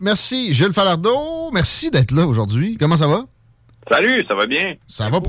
Merci, Jules Falardeau. Merci d'être là aujourd'hui. Comment ça va? Salut, ça va bien? Ça va.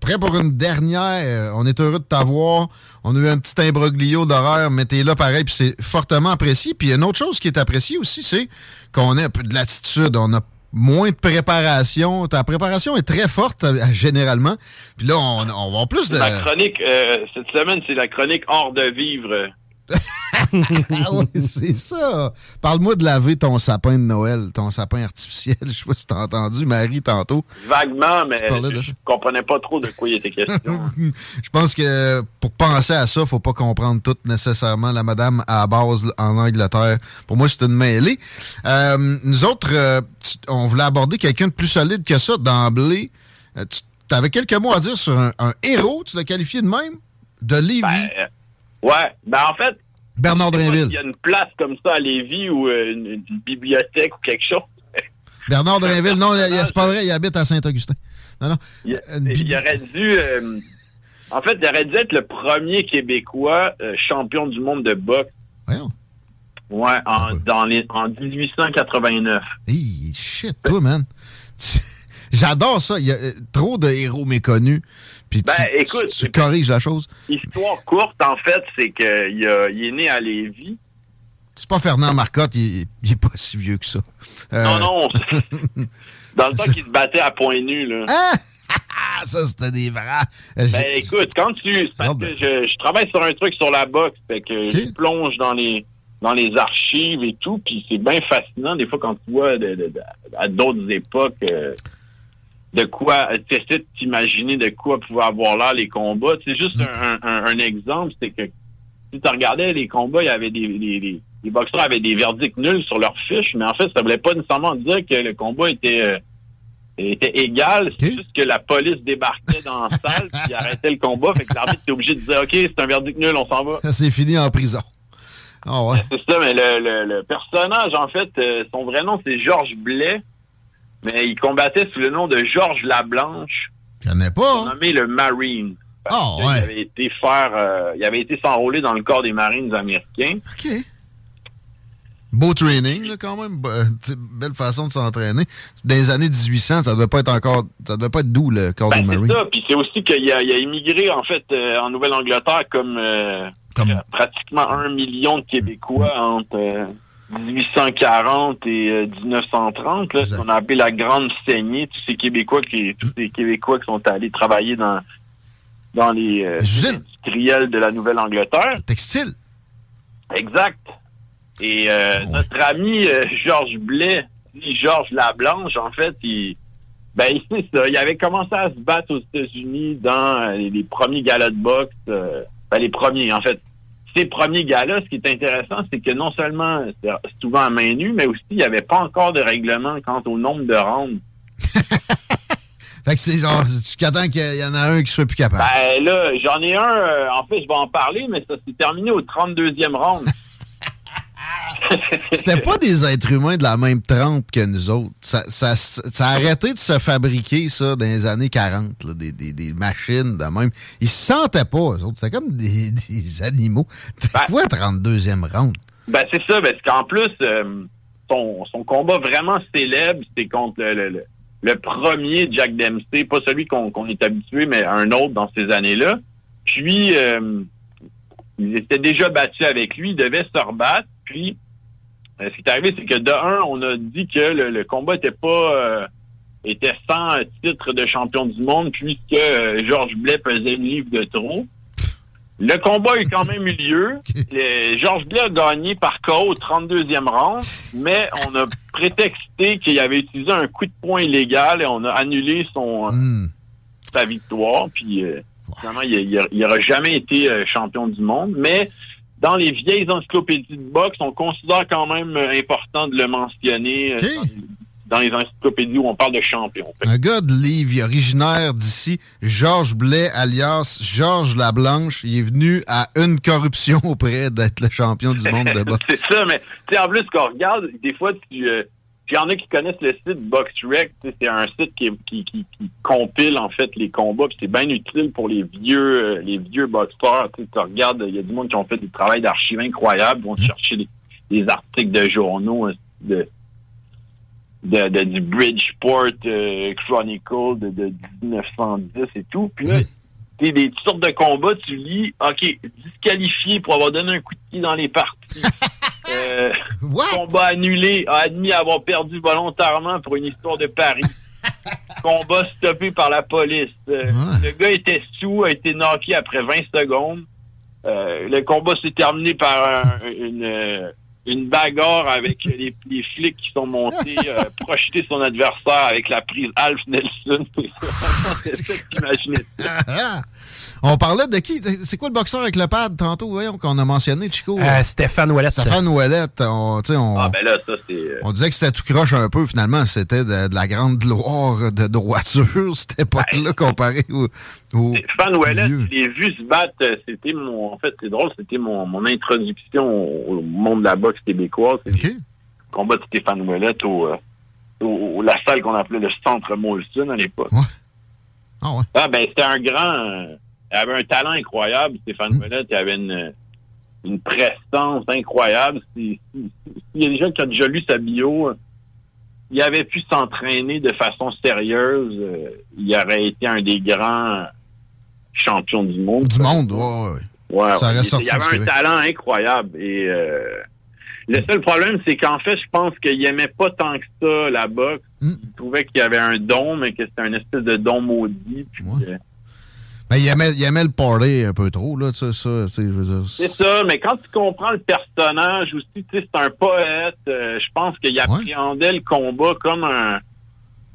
Prêt pour une dernière. On est heureux de t'avoir. On a eu un petit imbroglio d'horaire, mais t'es là pareil, puis c'est fortement apprécié. Puis une autre chose qui est appréciée aussi, c'est qu'on a un peu de l'attitude. On a moins de préparation. Ta préparation est très forte, euh, généralement. Puis là, on, on va avoir plus de... Ma chronique, euh, cette semaine, c'est la chronique hors de vivre. ah oui, c'est ça. Parle-moi de laver ton sapin de Noël, ton sapin artificiel. Je sais pas si t'as entendu Marie tantôt. Vaguement, mais Je je comprenais pas trop de quoi il était question. Je pense que pour penser à ça, faut pas comprendre tout nécessairement la madame à la base en Angleterre. Pour moi, c'est une mêlée. Euh, nous autres, euh, tu- on voulait aborder quelqu'un de plus solide que ça d'emblée. Euh, tu avais quelques mots à dire sur un, un héros, tu l'as qualifié de même, de Lévis. Euh, ouais, ben en fait, Bernard Drinville. s'il y a une place comme ça à Lévis ou euh, une, une bibliothèque ou quelque chose. Bernard Drinville, non, il- il- c'est pas vrai, il habite à Saint-Augustin. Non, non. Il, il aurait dû. euh, en fait, il aurait dû être le premier Québécois euh, champion du monde de boxe. Voyons. Ouais, en, dans les, en 1889. Hey, shit, toi, man. J'adore ça. Il y a euh, trop de héros méconnus. Puis tu, Ben, écoute, tu, tu corriges la chose. Histoire courte, en fait, c'est qu'il il est né à Lévis. C'est pas Fernand Marcotte, il, est- il est pas si vieux que ça. Euh, Non, non. Dans le temps qu'il se battait à point nu, là. Ah, ça, c'était des vrais. Euh, Ben écoute, quand tu. c'est Parce que je, je travaille sur un truc sur la boxe, fait que je plonge dans les dans les archives et tout, puis c'est bien fascinant des fois quand tu vois de- de- de- à d'autres époques euh, de quoi tu essaies de t'imaginer de quoi pouvaient avoir l'air les combats. C'est juste un, un- un exemple, c'est que si tu regardais les combats, il y avait des, des- des- les boxeurs avaient des verdicts nuls sur leurs fiches, mais en fait, ça voulait pas nécessairement dire que le combat était euh, était égal, c'est juste que la police débarquait dans la salle puis arrêtait le combat, fait que l'arbitre était obligé de dire OK, c'est un verdict nul, on s'en va. C'est fini en prison. Ah ouais. C'est ça, mais le, le- le personnage, en fait, euh, son vrai nom, c'est Georges Blais, mais il combattait sous le nom de Georges Lablanche. Je connais pas. Nommé le Marine. Ah Il avait été faire, euh, il avait été s'enrôler dans le corps des Marines américains. OK. Beau training, là, quand même. Be- t'sais, belle façon de s'entraîner. Dans les années 1800, ça devait pas être encore. Ça devait pas être doux, le corps des Ben, Marines. c'est ça. Puis c'est aussi qu'il a, immigré, en fait, euh, en Nouvelle-Angleterre comme, euh, pratiquement un million de Québécois entre euh, 1840 et euh, 1930. Là, ce qu'on a appelé la Grande Saignée. Tous ces Québécois qui, tous ces Québécois qui sont allés travailler dans, dans les euh, industriels de la Nouvelle-Angleterre. Textile. Exact. Et euh, notre ami euh, Georges Blais, dit Georges Lablanche, en fait, il, ben, c'est ça. Il avait commencé à se battre aux États-Unis dans euh, les, les premiers galas de boxe. euh, ben, les premiers, en fait. Ces premiers galas, ce qui est intéressant, c'est que non seulement c'est souvent à main nue, mais aussi il n'y avait pas encore de règlement quant au nombre de rounds. Fait que c'est genre, jusqu'à temps qu'il y en a un qui soit plus capable. Ben là, j'en ai un, euh, en fait, je vais en parler, mais ça s'est terminé au 32e round. C'était pas des êtres humains de la même trempe que nous autres. Ça, ça, ça a arrêté de se fabriquer, ça, dans les années 40, là, des, des, des machines de même. Ils se sentaient pas, eux autres. C'était comme des, des animaux. Pourquoi 32e round? Ben c'est ça, parce qu'en plus, euh, son, son combat vraiment célèbre, c'est contre le, le- le- le premier Jack Dempsey, pas celui qu'on qu'on est habitué, mais un autre dans ces années-là. Puis, euh, ils étaient déjà battus avec lui, ils devaient se rebattre, puis ce qui est arrivé, c'est que de un, on a dit que le, combat était pas était sans titre de champion du monde puisque Georges Blais pesait une livre de trop. Le combat a quand même eu lieu. Georges Blais a gagné par KO au 32e round, mais on a prétexté qu'il avait utilisé un coup de poing illégal et on a annulé son hmm. sa victoire. Puis euh, finalement, il n'aurait jamais été euh, champion du monde. Mais dans les vieilles encyclopédies de boxe, on considère quand même euh, important de le mentionner dans les encyclopédies où on parle de champion. Un gars de Livre, originaire d'ici, Georges Blais, alias Georges Lablanche, il est venu à une corruption auprès d'être le champion du monde de boxe. c'est ça, mais en plus, quand on regarde, des fois, tu... Euh, il y en a qui connaissent le site BoxRec. C'est un site qui, qui, qui, compile en fait les combats. C'est bien utile pour les vieux euh, les vieux boxeurs. Tu regardes, il y a du monde qui ont fait du travail d'archives incroyables. Ils vont mmh. chercher des, articles de journaux hein, de, de, du Bridgeport euh, Chronicle de, de, 1910 et tout. Puis là, tu des sortes de combats, tu lis, OK, disqualifié pour avoir donné un coup de pied dans les parties. euh, combat annulé, a admis avoir perdu volontairement pour une histoire de Paris. combat stoppé par la police. Euh, le gars était sous, a été knocké après 20 secondes. Euh, le combat s'est terminé par une une bagarre avec les, les, flics qui sont montés euh, projeter son adversaire avec la prise Alf Nelson. c'est ça que. On parlait de qui? C'est quoi le boxeur avec le pad tantôt, voyons, qu'on a mentionné, Chico? Euh, Stéphane Ouellette. Stéphane Ouellette. On, on, ah, ben là, ça, c'est... Euh, on disait que c'était tout croche un peu, finalement. C'était de, la grande gloire de droiture, cette époque-là, comparé au, au Stéphane Ouellette, je l'ai vu se battre. Euh, c'était mon... En fait, c'est drôle, c'était mon, mon introduction au monde de la boxe québécoise. Le combat de Stéphane Ouellette au, au, la salle qu'on appelait le Centre Molson à l'époque. Ouais. Ah ouais. Ah, ben, c'était un grand il avait un talent incroyable, Stéphane Ouellet. Il avait une, une prestance incroyable. S'il y a des gens qui ont déjà lu sa bio, il avait pu s'entraîner de façon sérieuse. Euh, il aurait été un des grands champions du monde. Du monde, oui. Ouais, ça il, avait un talent incroyable. Et euh, le seul problème, c'est qu'en fait, je pense qu'il aimait pas tant que ça la boxe. Hmm. Il trouvait qu'il y avait un don, mais que c'était un espèce de don maudit. Puis mais il aimait, il aimait le parler un peu trop, là, tu sais, ça, C'est ça, mais quand tu comprends le personnage aussi, tu sais, c'est un poète, euh, je pense qu'il appréhendait le combat comme un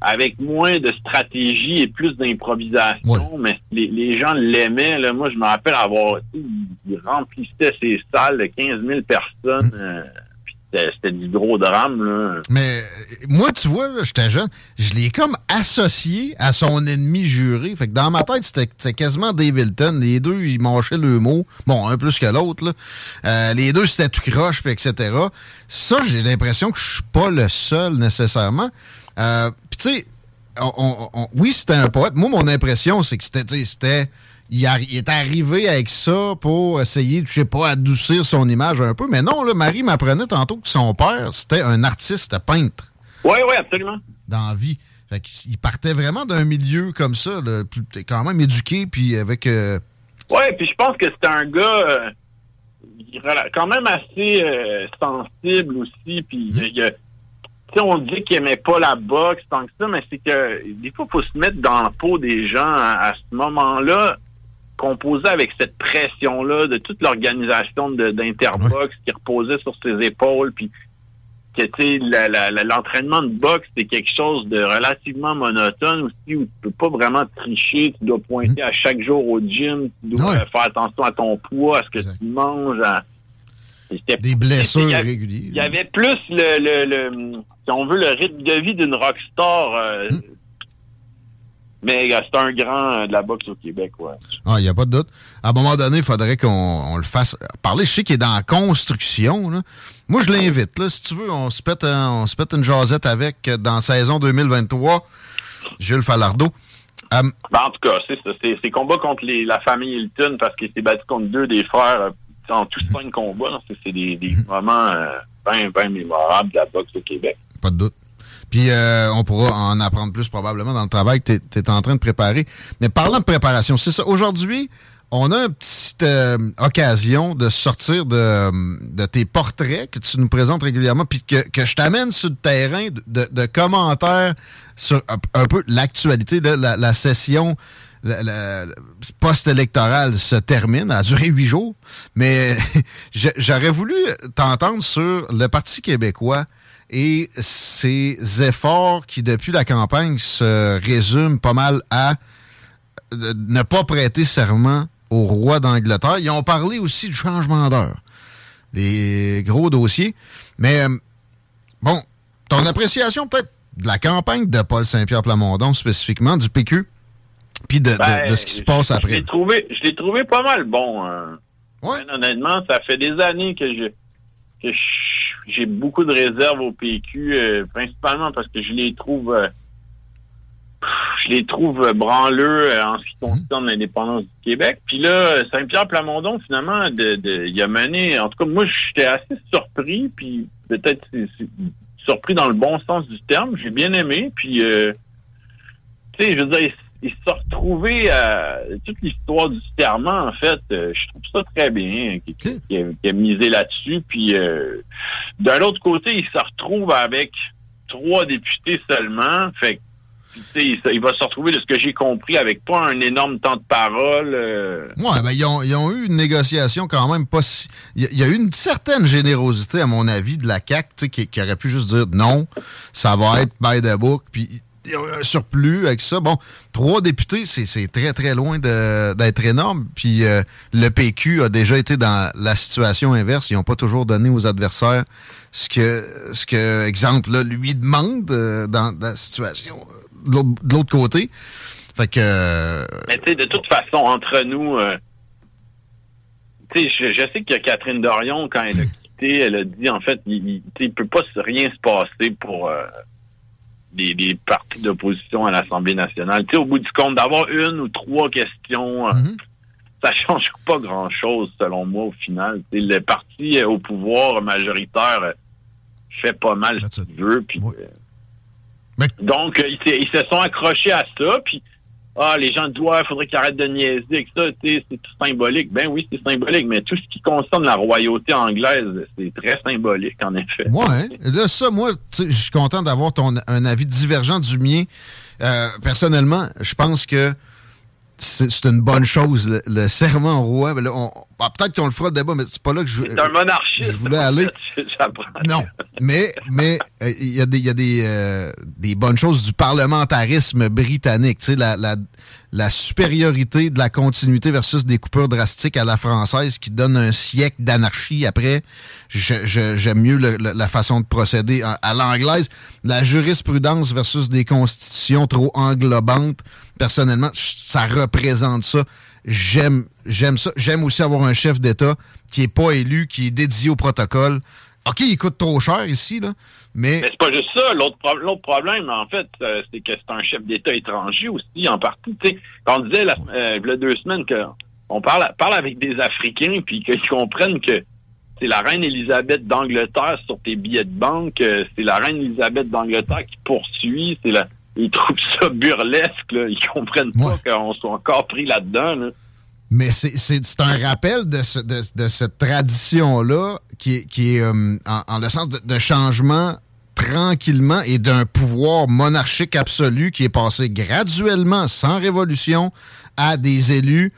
avec moins de stratégie et plus d'improvisation, mais les, gens l'aimaient. Là. Moi, je me rappelle avoir... Il remplissait ses salles de 15 000 personnes. Hum. Euh, c'était du gros drame. Là. Mais moi, tu vois, j'étais jeune, je l'ai comme associé à son ennemi juré. Fait que dans ma tête, c'était quasiment Dave Hilton. Les deux, ils mâchaient le mot. Bon, un plus que l'autre. Euh, les deux, c'était tout croche, etc. Ça, j'ai l'impression que je suis pas le seul nécessairement. Euh, Puis tu sais, oui, c'était un poète. Moi, mon impression, c'est que c'était... il, est arrivé avec ça pour essayer, je sais pas, adoucir son image un peu. Mais non, là, Marie m'apprenait tantôt que son père, c'était un artiste peintre. Oui, oui, absolument. Dans la vie. Fait il partait vraiment d'un milieu comme ça, là, quand même éduqué, puis avec... Euh, oui, puis je pense que c'était un gars euh, quand même assez euh, sensible aussi, puis il, on dit qu'il aimait pas la boxe tant que ça, mais c'est que des fois, il faut se mettre dans la peau des gens à ce moment-là composé avec cette pression-là de toute l'organisation d'Interbox qui reposait sur ses épaules, puis que l'entraînement de boxe, c'est quelque chose de relativement monotone aussi, où tu peux pas vraiment tricher, tu dois pointer à chaque jour au gym, tu dois faire attention à ton poids, à ce que tu manges, des blessures régulières. Il y avait plus le, le, si on veut, le rythme de vie d'une rockstar. Euh, hmm. Mais c'est un grand euh, de la boxe au Québec, ouais. Ah, il n'y a pas de doute. À un moment donné, il faudrait qu'on le fasse parler. Je sais qu'il est dans la construction. Là. Moi, je l'invite. Là, si tu veux, on se pète, on se pète une jasette avec euh, dans saison 2023. Jules Falardeau. Euh, ben, en tout cas, c'est ça. C'est combat contre les, la famille Hilton parce qu'il s'est battu contre deux des frères en tous cinq combats. C'est des, des mm-hmm. moments bien, bien mémorables de la boxe au Québec. Pas de doute. Puis euh, on pourra en apprendre plus probablement dans le travail que tu es, en train de préparer. Mais parlant de préparation, c'est ça. Aujourd'hui, on a une petite euh, occasion de sortir de, tes portraits que tu nous présentes régulièrement, puis que, je t'amène sur le terrain de, commentaires sur un, peu l'actualité de la, session post-électorale se termine, a duré huit jours, mais j'aurais voulu t'entendre sur le Parti québécois et ses efforts qui, depuis la campagne, se résument pas mal à euh, ne pas prêter serment au roi d'Angleterre. Ils ont parlé aussi du changement d'heure. Des gros dossiers. Mais, euh, bon, ton appréciation peut-être de la campagne de Paul Saint-Pierre Plamondon, spécifiquement, du PQ, puis de, ben, ce qui se passe après. Je l'ai trouvé, trouvé pas mal bon. Hein. honnêtement, ça fait des années que je que j'ai beaucoup de réserves au PQ, euh, principalement parce que je les trouve euh, je les trouve branleux euh, en ce qui mhm. concerne l'indépendance du Québec. Puis là, Saint-Pierre Plamondon, finalement, de, il a mené, en tout cas, moi, j'étais assez surpris, puis peut-être surpris dans le bon sens du terme. J'ai bien aimé, puis, euh, tu sais, je veux dire, il, s'est retrouvé à toute l'histoire du serment, en fait. Euh, je trouve ça très bien, qu'il a, misé là-dessus. Puis, d'un autre côté, il se retrouve avec trois députés seulement. Fait il va se retrouver, de ce que j'ai compris, avec pas un énorme temps de parole. Euh. Oui, ben, ils, ont, eu une négociation quand même pas si... Il y, a eu une certaine générosité, à mon avis, de la CAQ, qui, qui aurait pu juste dire non, ça va être by the book, puis un surplus avec ça. Bon, trois députés, c'est très, très loin d'être énorme. Puis euh, le PQ a déjà été dans la situation inverse. Ils n'ont pas toujours donné aux adversaires ce que, ce que exemple, là, lui demande euh, dans la situation de l'autre côté. Fait que. Euh, Mais tu sais, de toute façon, entre nous, euh, tu sais, je, sais que Catherine Dorion, quand elle a quitté, elle a dit en fait, il, ne peut pas rien se passer pour euh, des, partis d'opposition à l'Assemblée nationale. Tu sais, au bout du compte, d'avoir une ou trois questions. Mm-hmm. Ça change pas grand-chose, selon moi, au final. le parti au pouvoir majoritaire fait pas mal ce qu'il veut. Puis, donc, euh, ils, se sont accrochés à ça, puis ah, les gens disent, faudrait qu'ils arrêtent de niaiser avec ça, c'est tout symbolique. Ben oui, c'est symbolique, mais tout ce qui concerne la royauté anglaise, c'est très symbolique, en effet. Ouais, là, ça, moi, je suis content d'avoir ton un avis divergent du mien. Euh, personnellement, je pense que c'est une bonne chose. Le, serment au roi, ben ah, peut-être qu'on le fera le débat, mais c'est pas là que je, un monarchiste, je voulais aller. non, mais mais euh, il y a des y a des, euh, des bonnes choses du parlementarisme britannique. Tu sais, la, la, la supériorité de la continuité versus des coupures drastiques à la française qui donne un siècle d'anarchie. Après, j'aime mieux la façon de procéder à l'anglaise. La jurisprudence versus des constitutions trop englobantes personnellement, ça représente ça. J'aime, j'aime ça. J'aime aussi avoir un chef d'État qui est pas élu, qui est dédié au protocole. OK, il coûte trop cher ici, là, mais... Mais c'est pas juste ça. L'autre, problème, en fait, euh, c'est que c'est un chef d'État étranger aussi, en partie. quand on disait, euh, il y a deux semaines, qu'on parle, parle avec des Africains, puis qu'ils comprennent que c'est la reine Elisabeth d'Angleterre sur tes billets de banque, euh, c'est la reine Elisabeth d'Angleterre qui poursuit, c'est la ils trouvent ça burlesque. Là. Ils comprennent pas qu'on soit encore pris là-dedans. Mais c'est un rappel de, de, cette tradition-là qui, qui est euh, en, le sens de, changement tranquillement et d'un pouvoir monarchique absolu qui est passé graduellement, sans révolution, à des élus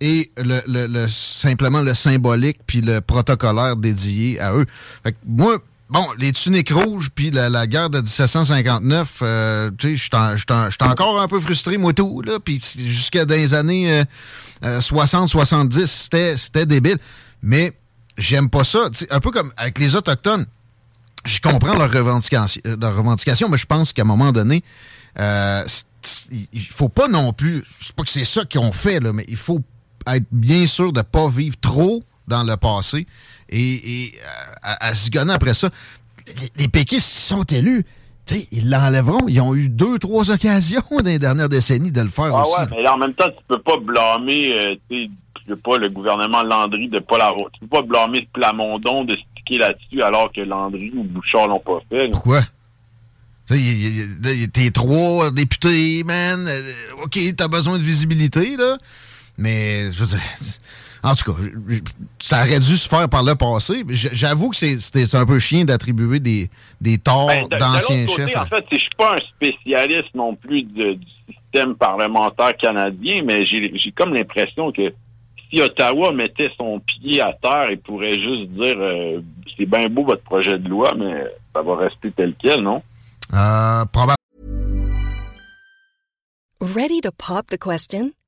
et le, le, simplement le symbolique puis le protocolaire dédié à eux. Fait que moi, Bon, les tuniques rouges, puis la, guerre de 1759, euh, tu sais, j'étais encore un peu frustré, moi, tout, là, puis jusqu'à des années 60-70, euh, euh, c'était débile. Mais j'aime pas ça. un peu comme avec les Autochtones, je comprends leur revendication, leur revendication mais je pense qu'à un moment donné, il faut pas non plus, c'est pas que c'est ça qu'ils ont fait, là, mais il faut être bien sûr de pas vivre trop dans le passé et, euh, à, à, après ça. Les, péquistes sont élus. ils l'enlèveront. Ils ont eu deux, trois occasions dans les dernières décennies de le faire ah aussi. Ouais, mais en même temps, tu peux pas blâmer euh, sais pas le gouvernement Landry de pas la Tu peux pas blâmer Plamondon de sticker là-dessus alors que Landry ou Bouchard l'ont pas fait. Pourquoi? T'es trois députés, man. Euh, OK, t'as besoin de visibilité, là. Mais, je veux dire, en tout cas, ça aurait dû se faire par le passé. J'avoue que c'était un peu chiant d'attribuer des, des torts ben, d'anciens chefs. En fait, je suis pas un spécialiste non plus du système parlementaire canadien, mais j'ai comme l'impression que si Ottawa mettait son pied à terre, il pourrait juste dire euh, c'est bien beau votre projet de loi, mais ça va rester tel quel, non? Euh, probablement. Ready to pop the question?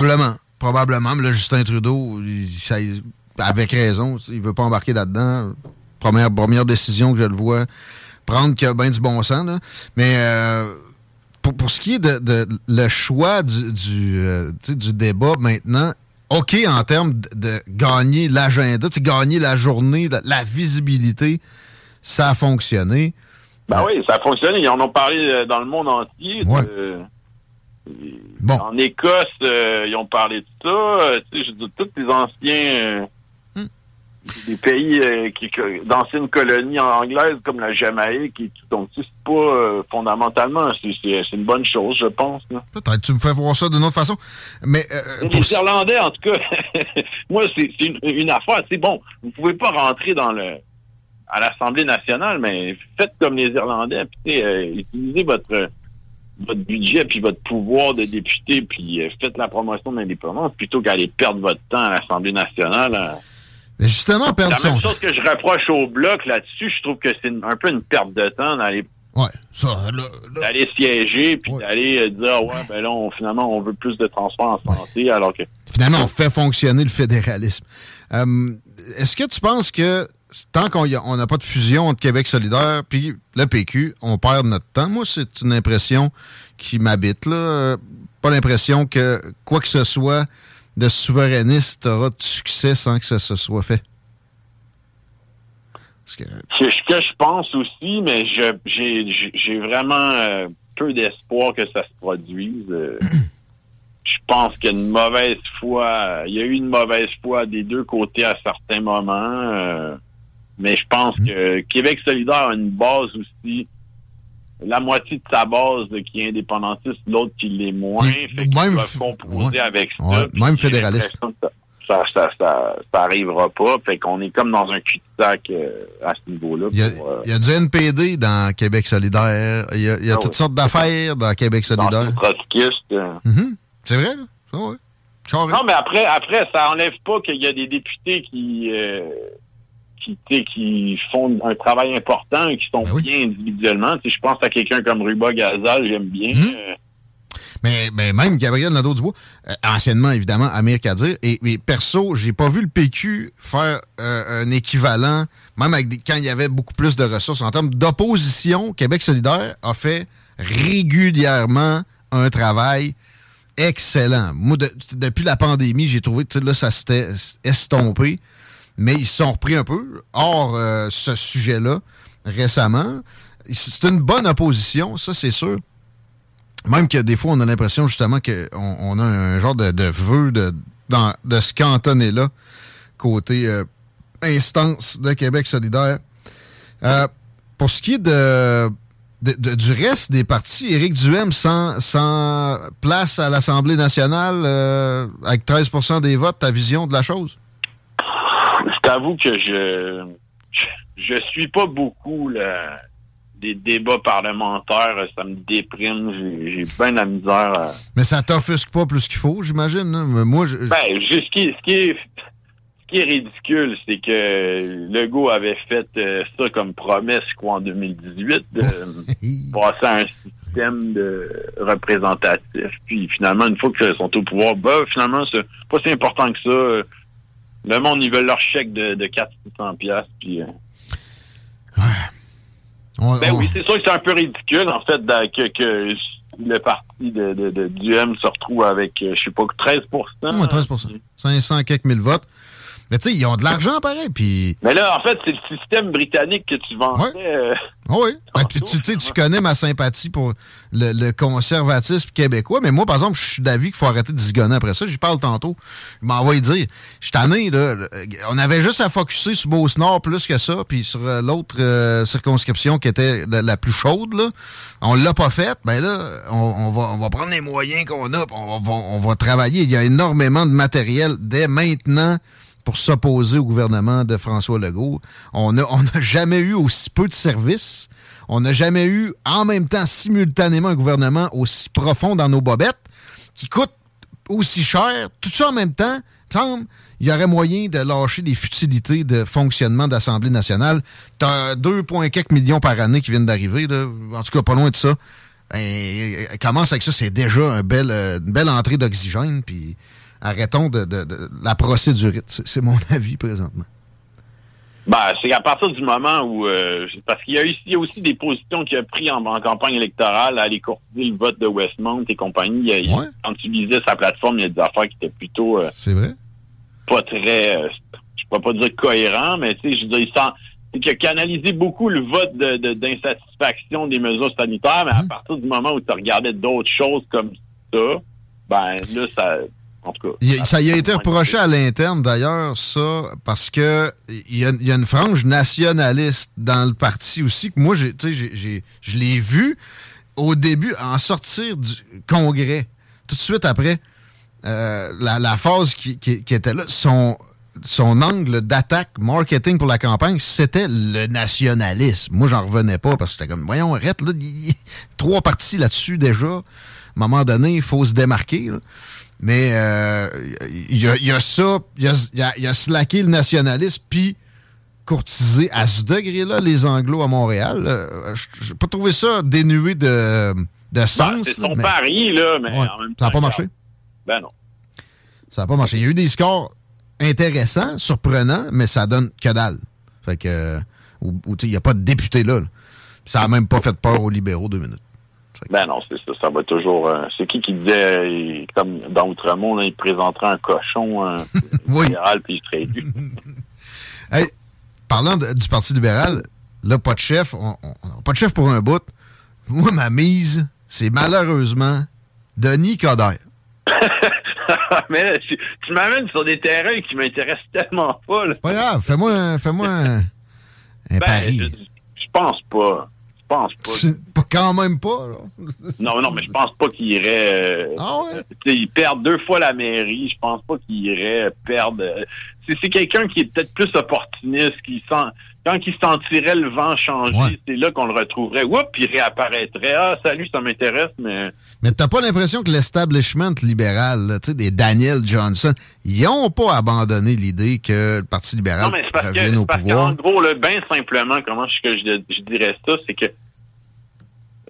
Probablement, probablement, mais là Justin Trudeau, il, ça, avec raison, il veut pas embarquer là-dedans. Première première décision que je le vois prendre qui a bien du bon sens là. Mais euh, pour, pour, ce qui est de, de le choix du, du, euh, du, débat maintenant, OK en termes de, de gagner l'agenda, gagner la journée, la, la, visibilité, ça a fonctionné. Ben oui, ça a fonctionné. Ils en ont parlé euh, dans le monde entier. Ouais. Bon. En Écosse, euh, ils ont parlé de ça. Tu sais, je dis, tous les anciens des pays euh, qui d'anciennes colonies anglaises comme la Jamaïque et tout. Donc, c'est pas euh, fondamentalement, c'est une bonne chose, je pense. Peut-être tu me fais voir ça d'une autre façon. Mais euh, les Irlandais, en tout cas, moi, c'est une, une, affaire. C'est bon, vous pouvez pas rentrer dans le à l'Assemblée nationale, mais faites comme les Irlandais, puis utilisez votre votre budget puis votre pouvoir de député, puis faites la promotion de l'indépendance plutôt qu'aller perdre votre temps à l'Assemblée nationale. Mais justement, perdre La même chose que je reproche au bloc là-dessus, je trouve que c'est un peu une perte de temps d'aller Ouais, ça, D'aller siéger, puis d'aller euh, dire, ouais, ben là, on, finalement, on veut plus de transport en santé, alors que... Finalement, on fait fonctionner le fédéralisme. Euh, Est-ce que tu penses que tant qu'on n'a pas de fusion entre Québec solidaire puis le PQ, on perd notre temps? Moi, c'est une impression qui m'habite, là. Pas l'impression que quoi que ce soit de souverainiste aura de succès sans que ça se soit fait? C'est ce que je pense aussi, mais j'ai vraiment euh, peu d'espoir que ça se produise. Euh, je pense qu'il y a une mauvaise foi. Il y a eu une mauvaise foi des deux côtés à certains moments. Euh, mais je pense mmh. que Québec solidaire a une base aussi la moitié de sa base qui est indépendantiste, l'autre qui l'est moins. Fait même composer avec ça. même fédéraliste. Ça, ça, ça, ça, arrivera pas. Fait qu'on est comme dans un cul-de-sac euh, à ce niveau-là. Il, euh, y a du NPD dans Québec solidaire. Il y a, il y a ah toutes sortes d'affaires dans Québec solidaire. Euh. Mm-hmm. C'est vrai, là? Oh, non, mais après, après, ça enlève pas qu'il y a des députés qui qui, qui font un travail important et qui sont ben bien individuellement. je pense à quelqu'un comme Ruba Gazal, j'aime bien. Hum. Mais, mais, même Gabriel Nadeau-Dubois, euh, anciennement, évidemment, Amir Kadir. Et, et perso, j'ai pas vu le PQ faire euh, un équivalent, même avec quand il y avait beaucoup plus de ressources. En termes d'opposition, Québec solidaire a fait régulièrement un travail excellent. Moi, depuis la pandémie, j'ai trouvé que là, ça s'était estompé mais ils se sont repris un peu hors euh, ce sujet-là récemment. C'est une bonne opposition, ça c'est sûr. Même que des fois, on a l'impression justement qu'on on a un genre de, vœu de, dans, de ce cantonné-là, côté euh, instance de Québec solidaire. Euh, pour ce qui est de, du reste des partis, Éric Duhem sans, sans place à l'Assemblée nationale avec 13% des votes, ta vision de la chose? Je t'avoue que je, je, suis pas beaucoup des débats parlementaires, ça me déprime. J'ai bien la misère. Mais ça t'offusque pas plus qu'il faut, j'imagine. Hein? Moi, je... Ben, ce qui, est, ce qui est ridicule, c'est que Legault avait fait euh, ça comme promesse, quoi, en 2018, de passer à un système de représentatif. Puis finalement, une fois qu'ils sont au pouvoir, bah, finalement, c'est pas si important que ça. Le monde, ils veulent leur chèque de, de 400 pièces puis... Euh, ben oui, c'est sûr que c'est un peu ridicule, en fait, que, que le parti de, de, de, du M se retrouve avec, euh, je sais pas, 13% Oui, 13 500 quelques mille votes. Mais tu sais, ils ont de l'argent pareil, puis... Mais là, en fait, c'est le système britannique que tu vendais. Ouais. Euh, oui. Ben, tu sais, tu connais ma sympathie pour le, conservatisme québécois, mais moi, par exemple, je suis d'avis qu'il faut arrêter de zigonner après ça. J'y parle tantôt. Je m'en vais dire. Je suis tanné, là. On avait juste à focuser sur Beauce-Nord plus que ça, puis sur euh, l'autre euh, circonscription qui était la, plus chaude, là. On l'a pas faite. Ben là, on, va, on va prendre les moyens qu'on a, on va, on va travailler. Il y a énormément de matériel dès maintenant pour s'opposer au gouvernement de François Legault. On n'a on jamais eu aussi peu de services. On n'a jamais eu en même temps simultanément un gouvernement aussi profond dans nos bobettes qui coûte aussi cher. Tout ça en même temps, semble, il y aurait moyen de lâcher des futilités de fonctionnement d'Assemblée nationale. Tu as 2,4 millions par année qui viennent d'arriver, en tout cas pas loin de ça. Et, ben, commence avec ça, c'est déjà euh, une belle entrée d'oxygène. Puis arrêtons de, la procédure. C'est mon avis présentement. Ben, c'est à partir du moment où euh, parce qu'il y a aussi des positions qu'il a pris en, campagne électorale à aller courtiser le vote de Westmount et compagnie. quand tu lisais sa plateforme, il y a des affaires qui étaient plutôt euh, C'est vrai. pas très euh, je peux pas dire cohérent, mais tu sais, je veux dire, il sent qu'il a canalisé beaucoup le vote d'insatisfaction des mesures sanitaires, mais à mhm. partir du moment où tu regardais d'autres choses comme ça, ben là, ça en tout cas, ça y a été reproché à l'interne, d'ailleurs, ça, parce que il y, a une frange nationaliste dans le parti aussi, que moi, j'ai, je l'ai vu au début, en sortir du congrès, tout de suite après, euh, la, phase qui, était là, son, son angle d'attaque marketing pour la campagne, c'était le nationalisme. Moi, j'en revenais pas parce que c'était comme, voyons, arrête, là, trois partis là-dessus déjà. À un moment donné, il faut se démarquer. Là. Mais euh, il y, a, ça, il y a, y a, slacké le nationalisme, puis courtisé à ce degré-là les Anglos à Montréal. Je n'ai pas trouvé ça dénué de, de sens. c'est son pari, là, mais en même temps, Ça n'a pas marché? Ben non. Ça n'a pas marché. Il y a eu des scores intéressants, surprenants, mais ça donne que dalle. Fait que, il n'y a pas de député là. Ça n'a même pas fait peur aux libéraux deux minutes. Ben non, c'est ça. Ça va toujours. Euh, c'est qui qui disait, comme dans Outremont, là, il présenterait un cochon euh, libéral puis il serait élu. hey, parlant du Parti libéral, là, pas de chef. pas de chef pour un bout. Moi, ma mise, c'est malheureusement Denis Coderre. Mais là, tu, m'amènes sur des terrains qui m'intéressent tellement pas. Là. Pas grave, fais-moi fais un, ben, pari. je pense pas pense pas. Quand même pas. non, non, mais je pense pas qu'il irait. Euh, ah ouais? Il perd deux fois la mairie. Je pense pas qu'il irait perdre. Euh, c'est quelqu'un qui est peut-être plus opportuniste, qui sent. Quand il sentirait le vent changer, c'est là qu'on le retrouverait. Oups, il réapparaîtrait. Ah, salut, ça m'intéresse, mais. Mais t'as pas l'impression que l'establishment libéral, tu sais, des Daniel Johnson, ils ont pas abandonné l'idée que le Parti libéral non, mais revienne au parce pouvoir? En gros, bien simplement, comment je, je dirais ça, c'est que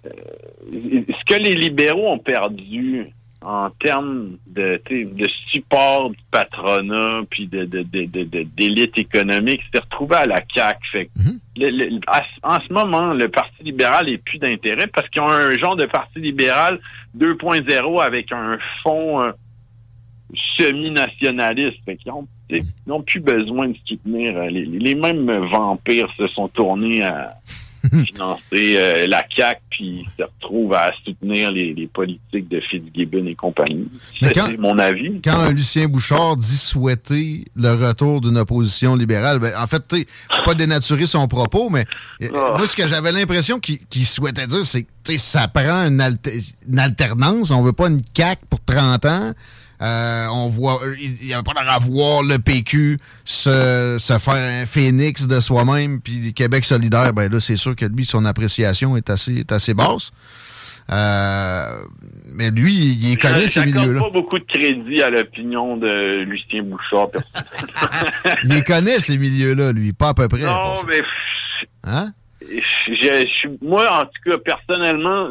ce que les libéraux ont perdu en termes de, de support du patronat puis de, d'élite économique, s'est retrouvé à la CAQ. Fait mhm. en ce moment, le Parti libéral n'est plus d'intérêt parce qu'ils ont un genre de Parti libéral 2.0 avec un fond euh, semi-nationaliste. Fait qu'ils n'ont plus besoin de soutenir. Euh, les, les mêmes vampires se sont tournés à financer euh, la CAQ puis se retrouve à soutenir les, politiques de Fitzgibbon et compagnie. C'est mon avis. Quand un Lucien Bouchard dit souhaiter le retour d'une opposition libérale, ben, en fait, tu pas dénaturer son propos, mais euh, ah. moi, ce que j'avais l'impression qu'il souhaitait dire, c'est que ça prend une, alternance. On veut pas une CAQ pour 30 ans. Euh, on voit, il n'y a pas à voir le PQ se, se, faire un phénix de soi-même, puis Québec solidaire, ben là, c'est sûr que lui, son appréciation est assez, est assez basse. Euh, mais lui, il, connaît ces milieux-là. pas beaucoup de crédit à l'opinion de Lucien Bouchard. il connaît ces milieux-là, lui, pas à peu près. Non, mais... Hein? moi, en tout cas, personnellement,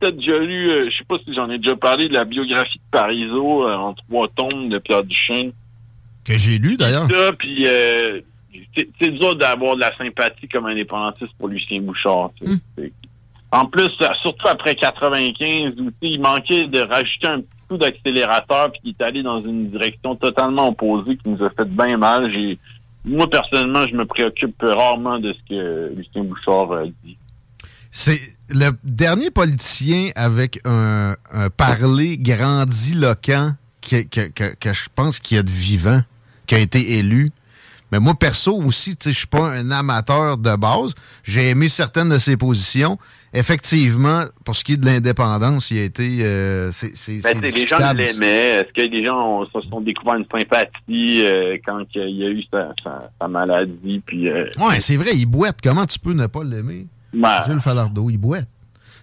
peut-être déjà lu, euh, je sais pas si j'en ai déjà parlé, de la biographie de Parizeau euh, en trois tomes de Pierre Duchesne. Que j'ai lu, d'ailleurs. puis euh, c'est dur d'avoir de la sympathie comme indépendantiste pour Lucien Bouchard. Hmm. En plus, surtout après 95, où il manquait de rajouter un petit coup d'accélérateur, puis il est allé dans une direction totalement opposée qui nous a fait bien mal. J'ai moi, personnellement, je me préoccupe rarement de ce que Lucien Bouchard a dit. C'est le dernier politicien avec un, un parler grandiloquent que, que, que, que je pense qu'il y a de vivant, qui a été élu. Mais moi, perso aussi, je suis pas un amateur de base. J'ai aimé certaines de ses positions. Effectivement, pour ce qui est de l'indépendance, il a été... Euh, c'est, ben, les gens l'aimaient. Est-ce que les gens se sont découvert une sympathie euh, quand il a eu sa, sa, maladie? Puis, euh, ouais, c'est vrai, il boite. Comment tu peux ne pas l'aimer? Ben, Jules Falardeau, il boite.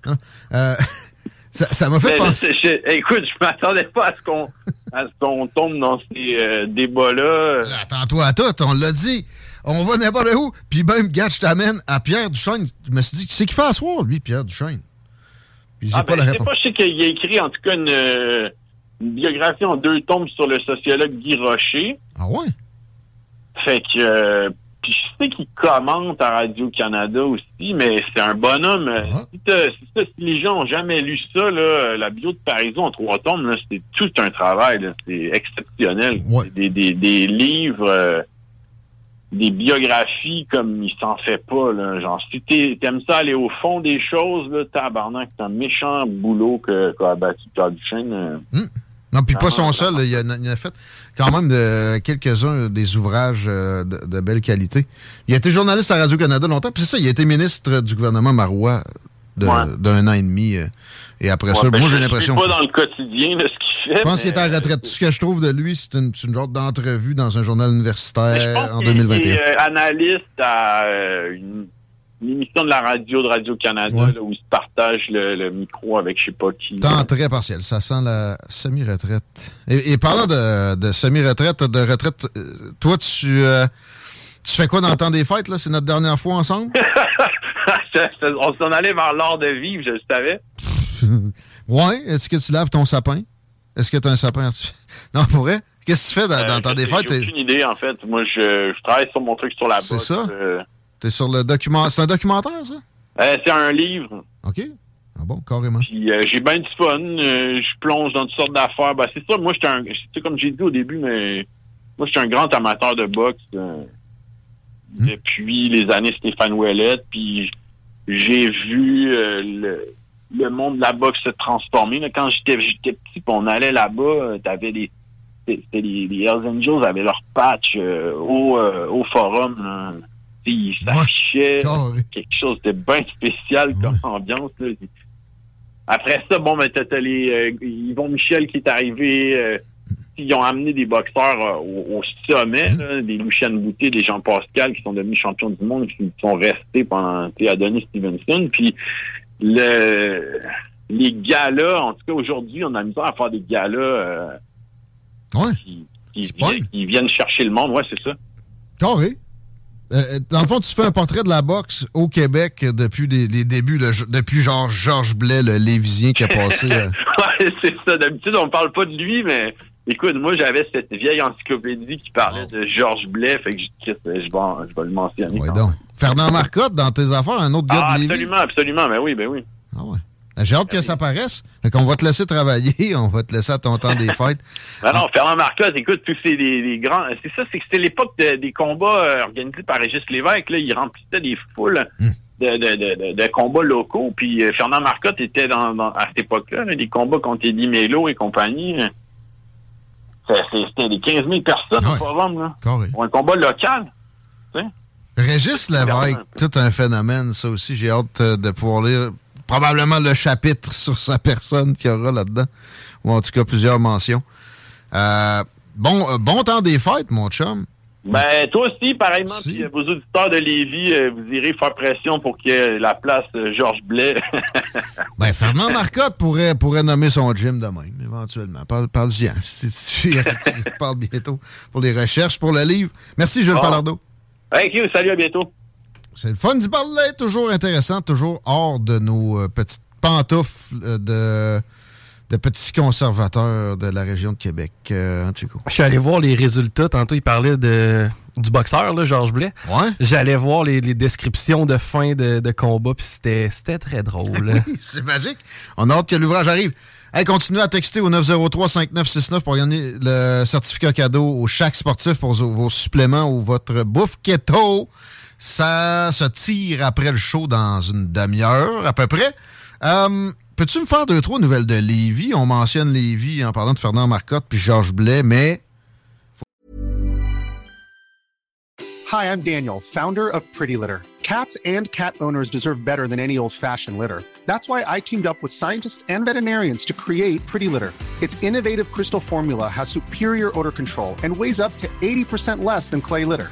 Hein? Euh, ça m'a fait penser. écoute, je m'attendais pas à ce qu'on tombe dans ces euh, débats-là. Attends-toi à tout, on l'a dit. On va n'importe où. Puis même, gars, je t'amène à Pierre Duchesne. Je me suis dit, c'est qu'il fait à soir, lui, Pierre Duchesne? Puis j'ai ah, pas ben, la réponse. Pas, je sais qu'il a écrit, en tout cas, une, une, biographie en deux tomes sur le sociologue Guy Rocher. Ah ouais? Fait que... Puis je sais qu'il commente à Radio-Canada aussi, mais c'est un bonhomme. Ah. Si, les gens ont jamais lu ça, là, la bio de Parisot en trois tomes, c'est tout un travail. C'est exceptionnel. Des, des, des, livres, euh, des biographies comme il s'en fait pas. Là. Genre, si t'aimes ça aller au fond des choses, là, tabarnak, c'est un méchant boulot qu'a battu Pierre Duchesne. Euh. Non, puis pas son seul. Il, a, a, fait quand même de, quelques-uns des ouvrages euh, de, belle qualité. Il a été journaliste à Radio-Canada longtemps. Puis c'est ça, il a été ministre du gouvernement Marois d'un an et demi. Euh, et après ça, ben, moi, j'ai l'impression... Je suis pas dans le quotidien de ce qu'il fait. Je pense qu'il est en retraite. Tout ce que je trouve de lui, c'est une, une genre d'entrevue dans un journal universitaire en 2021. Il est euh, analyste à une émission de la radio de Radio-Canada où ils se partagent le, micro avec je sais pas qui. Temps très partiel, ça sent la semi-retraite. Et, parlant de, semi-retraite, de retraite, euh, toi, tu, euh, tu fais quoi dans le temps des fêtes? là? C'est notre dernière fois ensemble? On s'en allait vers l'art de vivre, je le savais. ouais, est-ce que tu laves ton sapin? Est-ce que tu as un sapin? Non, pour vrai? Qu'est-ce que tu fais dans, le temps des fêtes? J'ai aucune idée, en fait. Moi, je, travaille sur mon truc sur la boxe. C'est ça? Euh, T'es sur le document. C'est un documentaire, ça? Euh, c'est un livre. OK. Ah bon, carrément. Puis euh, j'ai bien du fun. Euh, je plonge dans toutes sortes d'affaires. Ben, c'est ça, moi, j'étais un. C'est comme j'ai dit au début, mais moi, j'étais un grand amateur de boxe hmm. depuis les années Stéphane Ouellet. Puis j'ai vu le, le, monde de la boxe se transformer. Quand j'étais petit, on allait là-bas, t'avais des c'était les, les Hells Angels avaient leur patch au, au forum. Là il s'affichait quelque chose de bien spécial comme ambiance. Après ça, bon, ben, t'as les euh, Yvon Michel qui est arrivé. Euh, ils ont amené des boxeurs euh, au, sommet, mm-hmm. des Lucien Boutet, des Jean Pascal qui sont devenus champions du monde, qui sont restés pendant Adonis Stevenson. Puis le les galas, en tout cas aujourd'hui, on a mis à faire des galas qui, qui, viennent chercher le monde. Ouais, c'est ça. Carré. Euh, dans le fond, tu fais un portrait de la boxe au Québec depuis les, débuts, depuis genre Georges Blais, le Lévisien qui a passé. Euh. ouais, c'est ça. D'habitude, on parle pas de lui, mais écoute, moi, j'avais cette vieille encyclopédie qui parlait de Georges Blais, fait que je, je, vais, je vais le mentionner. Ouais, donc. Fernand Marcotte, dans tes affaires, un autre gars ah, de Lévis? Absolument, absolument. Ben oui, ben oui. Ah ouais. J'ai hâte que ça paraisse. Fait qu'on va te laisser travailler, on va te laisser à ton temps des fêtes. non, non, Fernand Marcotte, écoute, tous ces des, grands. C'est ça, c'est que c'était l'époque des combats euh, organisés par Régis Lévesque. Là, il remplissait des foules. Hmm. De, de, de, combats locaux. Puis euh, Fernand Marcotte était dans, à cette époque-là, des combats contre Eddie Mello et compagnie. C'était des 15 000 personnes au forum, là. Pour un combat local. Régis Lévesque, tout un phénomène, ça aussi. J'ai hâte euh, de pouvoir lire probablement le chapitre sur sa personne qu'il y aura là-dedans, ou en tout cas plusieurs mentions. bon, bon temps des fêtes, mon chum. Ben, toi aussi, pareillement, puis vos auditeurs de Lévis, vous irez faire pression pour qu'il y ait la place Georges Blais. ben, Fernand Marcotte pourrait, pourrait nommer son gym de même, éventuellement. Parle, parle-y, si tu, parles bientôt pour les recherches, pour le livre. Merci, Jules Falardeau. Thank you, salut, à bientôt. C'est le fun du parler, toujours intéressant, toujours hors de nos petites pantoufles de de petits conservateurs de la région de Québec. Euh, Je suis allé voir les résultats. Tantôt, il parlait de, du boxeur, là, Georges Blais. Ouais. J'allais voir les, descriptions de fin de, combat, puis c'était très drôle. oui, c'est magique. On a hâte que l'ouvrage arrive. Hey, continuez à texter au 903-5969 pour gagner le certificat cadeau au chaque sportif pour vos, suppléments ou votre bouffe keto. Ça se tire après le show dans une demi-heure à peu près. Euh, Peux-tu me faire deux, trois nouvelles de? On mentionne Lévi en parlant de Fernand Marcotte puis Georges Blais, mais... Hi, I'm Daniel, founder of Pretty Litter. Cats and cat owners deserve better than any old-fashioned litter. That's why I teamed up with scientists and veterinarians to create Pretty Litter. Its innovative crystal formula has superior odor control and weighs up to 80% less than clay litter.